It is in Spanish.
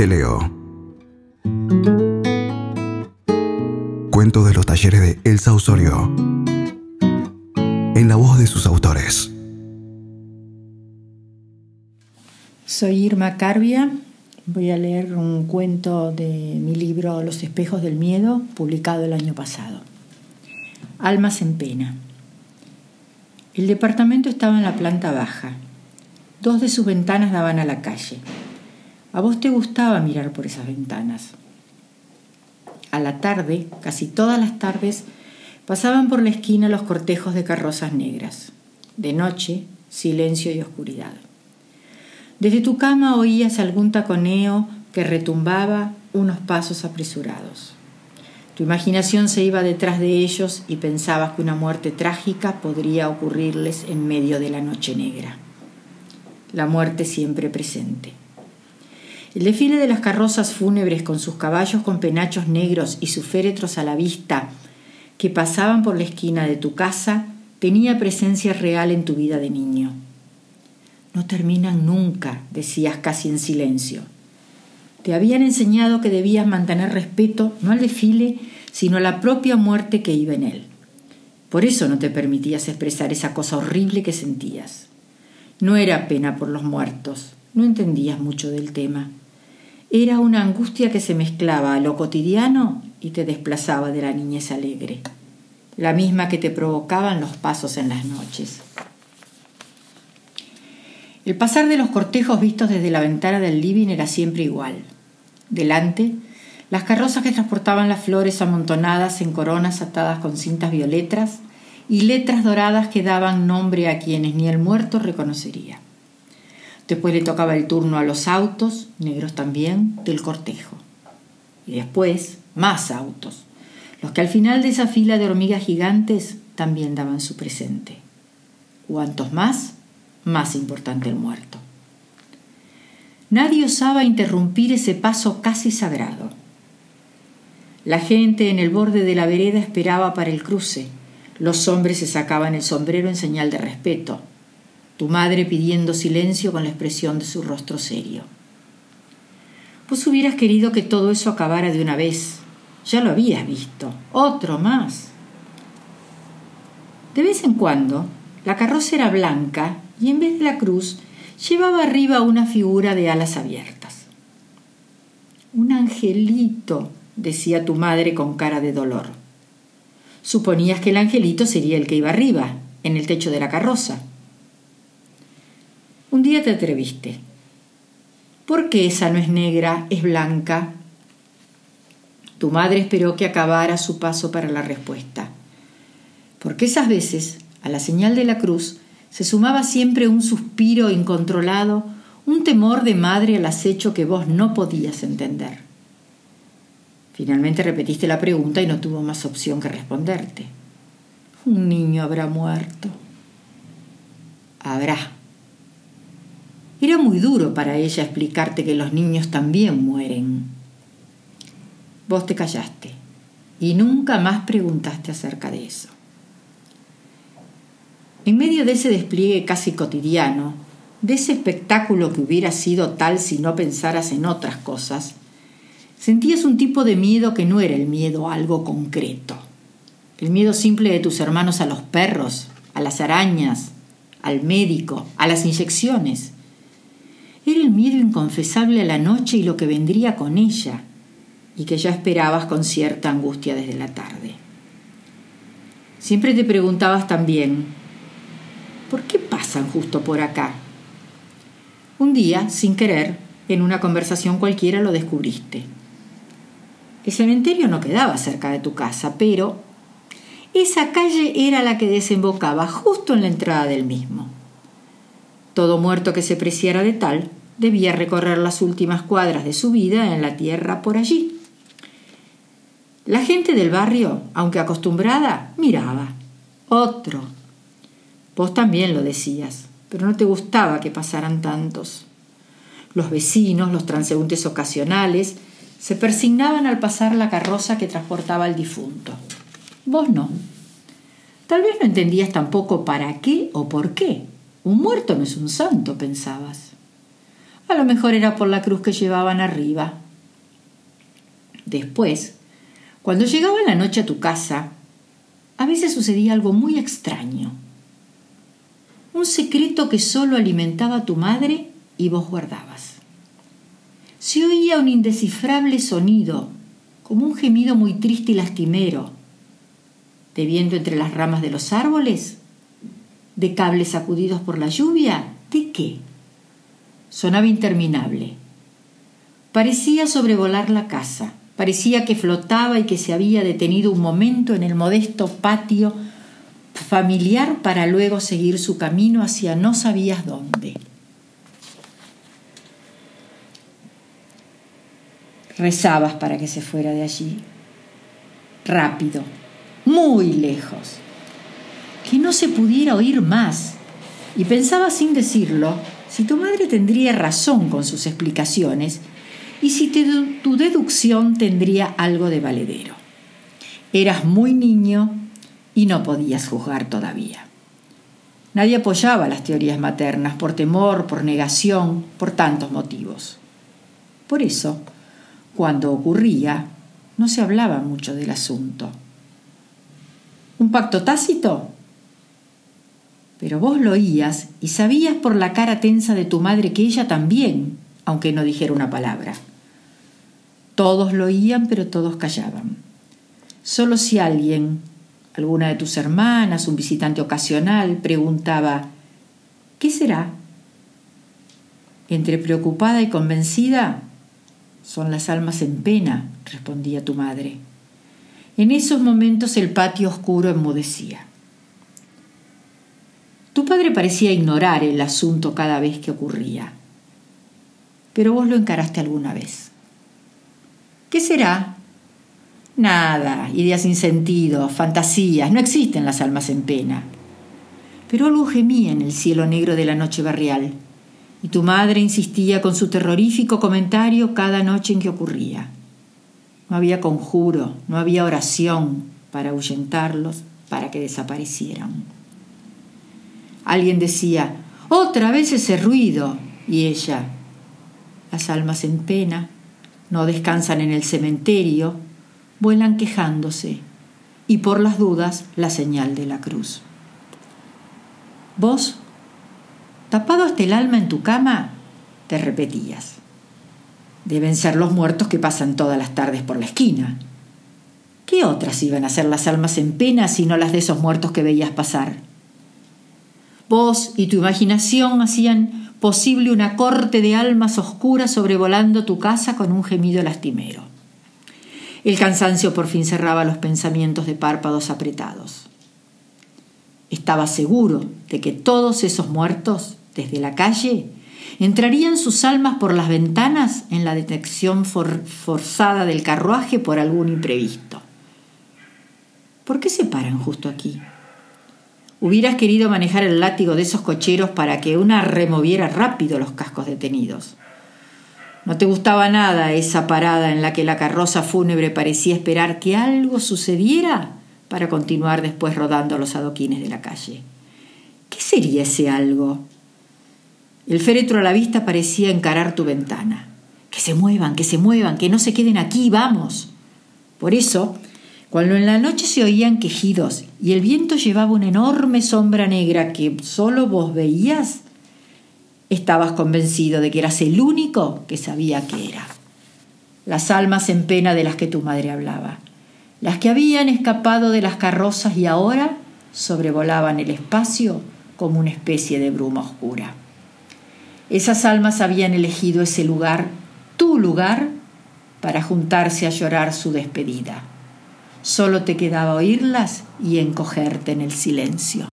Te leo. Cuento de los talleres de Elsa Osorio. En la voz de sus autores. Soy Irma Carbia. Voy a leer un cuento de mi libro Los espejos del miedo, publicado el año pasado. Almas en pena. El departamento estaba en la planta baja. Dos de sus ventanas daban a la calle. A vos te gustaba mirar por esas ventanas. A la tarde, casi todas las tardes, pasaban por la esquina los cortejos de carrozas negras. De noche, silencio y oscuridad. Desde tu cama oías algún taconeo que retumbaba unos pasos apresurados. Tu imaginación se iba detrás de ellos y pensabas que una muerte trágica podría ocurrirles en medio de la noche negra. La muerte siempre presente. El desfile de las carrozas fúnebres con sus caballos con penachos negros y sus féretros a la vista que pasaban por la esquina de tu casa tenía presencia real en tu vida de niño. No terminan nunca, decías casi en silencio. Te habían enseñado que debías mantener respeto no al desfile, sino a la propia muerte que iba en él. Por eso no te permitías expresar esa cosa horrible que sentías. No era pena por los muertos, no entendías mucho del tema. Era una angustia que se mezclaba a lo cotidiano y te desplazaba de la niñez alegre, la misma que te provocaban los pasos en las noches. El pasar de los cortejos vistos desde la ventana del living era siempre igual. Delante, las carrozas que transportaban las flores amontonadas en coronas atadas con cintas violetas y letras doradas que daban nombre a quienes ni el muerto reconocería. Después le tocaba el turno a los autos, negros también, del cortejo. Y después, más autos, los que al final de esa fila de hormigas gigantes también daban su presente. Cuantos más, más importante el muerto. Nadie osaba interrumpir ese paso casi sagrado. La gente en el borde de la vereda esperaba para el cruce. Los hombres se sacaban el sombrero en señal de respeto. Tu madre pidiendo silencio con la expresión de su rostro serio. Vos hubieras querido que todo eso acabara de una vez. Ya lo habías visto. Otro más. De vez en cuando, la carroza era blanca y en vez de la cruz llevaba arriba una figura de alas abiertas. Un angelito, decía tu madre con cara de dolor. Suponías que el angelito sería el que iba arriba, en el techo de la carroza. Un día te atreviste. ¿Por qué esa no es negra, es blanca? Tu madre esperó que acabara su paso para la respuesta. Porque esas veces, a la señal de la cruz, se sumaba siempre un suspiro incontrolado, un temor de madre al acecho que vos no podías entender. Finalmente repetiste la pregunta y no tuvo más opción que responderte. Un niño habrá muerto. Habrá. Era muy duro para ella explicarte que los niños también mueren. Vos te callaste y nunca más preguntaste acerca de eso. En medio de ese despliegue casi cotidiano, de ese espectáculo que hubiera sido tal si no pensaras en otras cosas, sentías un tipo de miedo que no era el miedo a algo concreto. El miedo simple de tus hermanos a los perros, a las arañas, al médico, a las inyecciones. Era el miedo inconfesable a la noche y lo que vendría con ella, y que ya esperabas con cierta angustia desde la tarde. Siempre te preguntabas también, ¿Por qué pasan justo por acá? Un día, sin querer, en una conversación cualquiera lo descubriste. El cementerio no quedaba cerca de tu casa, pero esa calle era la que desembocaba justo en la entrada del mismo. Todo muerto que se preciara de tal debía recorrer las últimas cuadras de su vida en la tierra por allí. La gente del barrio, aunque acostumbrada, miraba. Otro, Vos también lo decías, pero no te gustaba que pasaran tantos. Los vecinos, los transeúntes ocasionales, se persignaban al pasar la carroza que transportaba al difunto. Vos no. Tal vez no entendías tampoco para qué o por qué. Un muerto no es un santo, pensabas. A lo mejor era por la cruz que llevaban arriba. Después, cuando llegaba la noche a tu casa, a veces sucedía algo muy extraño. Un secreto que solo alimentaba tu madre y vos guardabas. Se oía un indescifrable sonido, como un gemido muy triste y lastimero, de viento entre las ramas de los árboles, de cables sacudidos por la lluvia, ¿de qué? Sonaba interminable. Parecía sobrevolar la casa, parecía que flotaba y que se había detenido un momento en el modesto patio familiar para luego seguir su camino hacia no sabías dónde. Rezabas para que se fuera de allí, rápido, muy lejos, que no se pudiera oír más, y pensaba sin decirlo si tu madre tendría razón con sus explicaciones y si tu deducción tendría algo de valedero. Eras muy niño y no podías juzgar todavía. Nadie apoyaba las teorías maternas por temor, por negación, por tantos motivos. Por eso, cuando ocurría, no se hablaba mucho del asunto. ¿Un pacto tácito? Pero vos lo oías y sabías por la cara tensa de tu madre que ella también, aunque no dijera una palabra. Todos lo oían, pero todos callaban. Solo si alguien, alguna de tus hermanas, un visitante ocasional, preguntaba, ¿qué será? Entre preocupada y convencida, son las almas en pena, respondía tu madre. En esos momentos el patio oscuro enmudecía. Tu padre parecía ignorar el asunto cada vez que ocurría, pero vos lo encaraste alguna vez. ¿Qué será? Nada, ideas sin sentido, fantasías, no existen las almas en pena. Pero algo gemía en el cielo negro de la noche barrial y tu madre insistía con su terrorífico comentario cada noche en que ocurría. No había conjuro, no había oración para ahuyentarlos, para que desaparecieran. Alguien decía, otra vez ese ruido, y ella, las almas en pena, no descansan en el cementerio, vuelan quejándose, y por las dudas la señal de la cruz. Vos Tapado hasta el alma en tu cama, te repetías. Deben ser los muertos que pasan todas las tardes por la esquina. ¿Qué otras iban a ser las almas en pena sino las de esos muertos que veías pasar? Vos y tu imaginación hacían posible una corte de almas oscuras sobrevolando tu casa con un gemido lastimero. El cansancio por fin cerraba los pensamientos de párpados apretados. Estaba seguro de que todos esos muertos desde la calle, entrarían sus almas por las ventanas en la detección forzada del carruaje por algún imprevisto. ¿Por qué se paran justo aquí? Hubieras querido manejar el látigo de esos cocheros para que una removiera rápido los cascos detenidos. No te gustaba nada esa parada en la que la carroza fúnebre parecía esperar que algo sucediera para continuar después rodando los adoquines de la calle. ¿Qué sería ese algo? El féretro a la vista parecía encarar tu ventana. Que se muevan, que se muevan, que no se queden aquí, vamos. Por eso, cuando en la noche se oían quejidos y el viento llevaba una enorme sombra negra que solo vos veías, estabas convencido de que eras el único que sabía que era. Las almas en pena de las que tu madre hablaba, las que habían escapado de las carrozas y ahora sobrevolaban el espacio como una especie de bruma oscura. Esas almas habían elegido ese lugar, tu lugar, para juntarse a llorar su despedida. Solo te quedaba oírlas y encogerte en el silencio.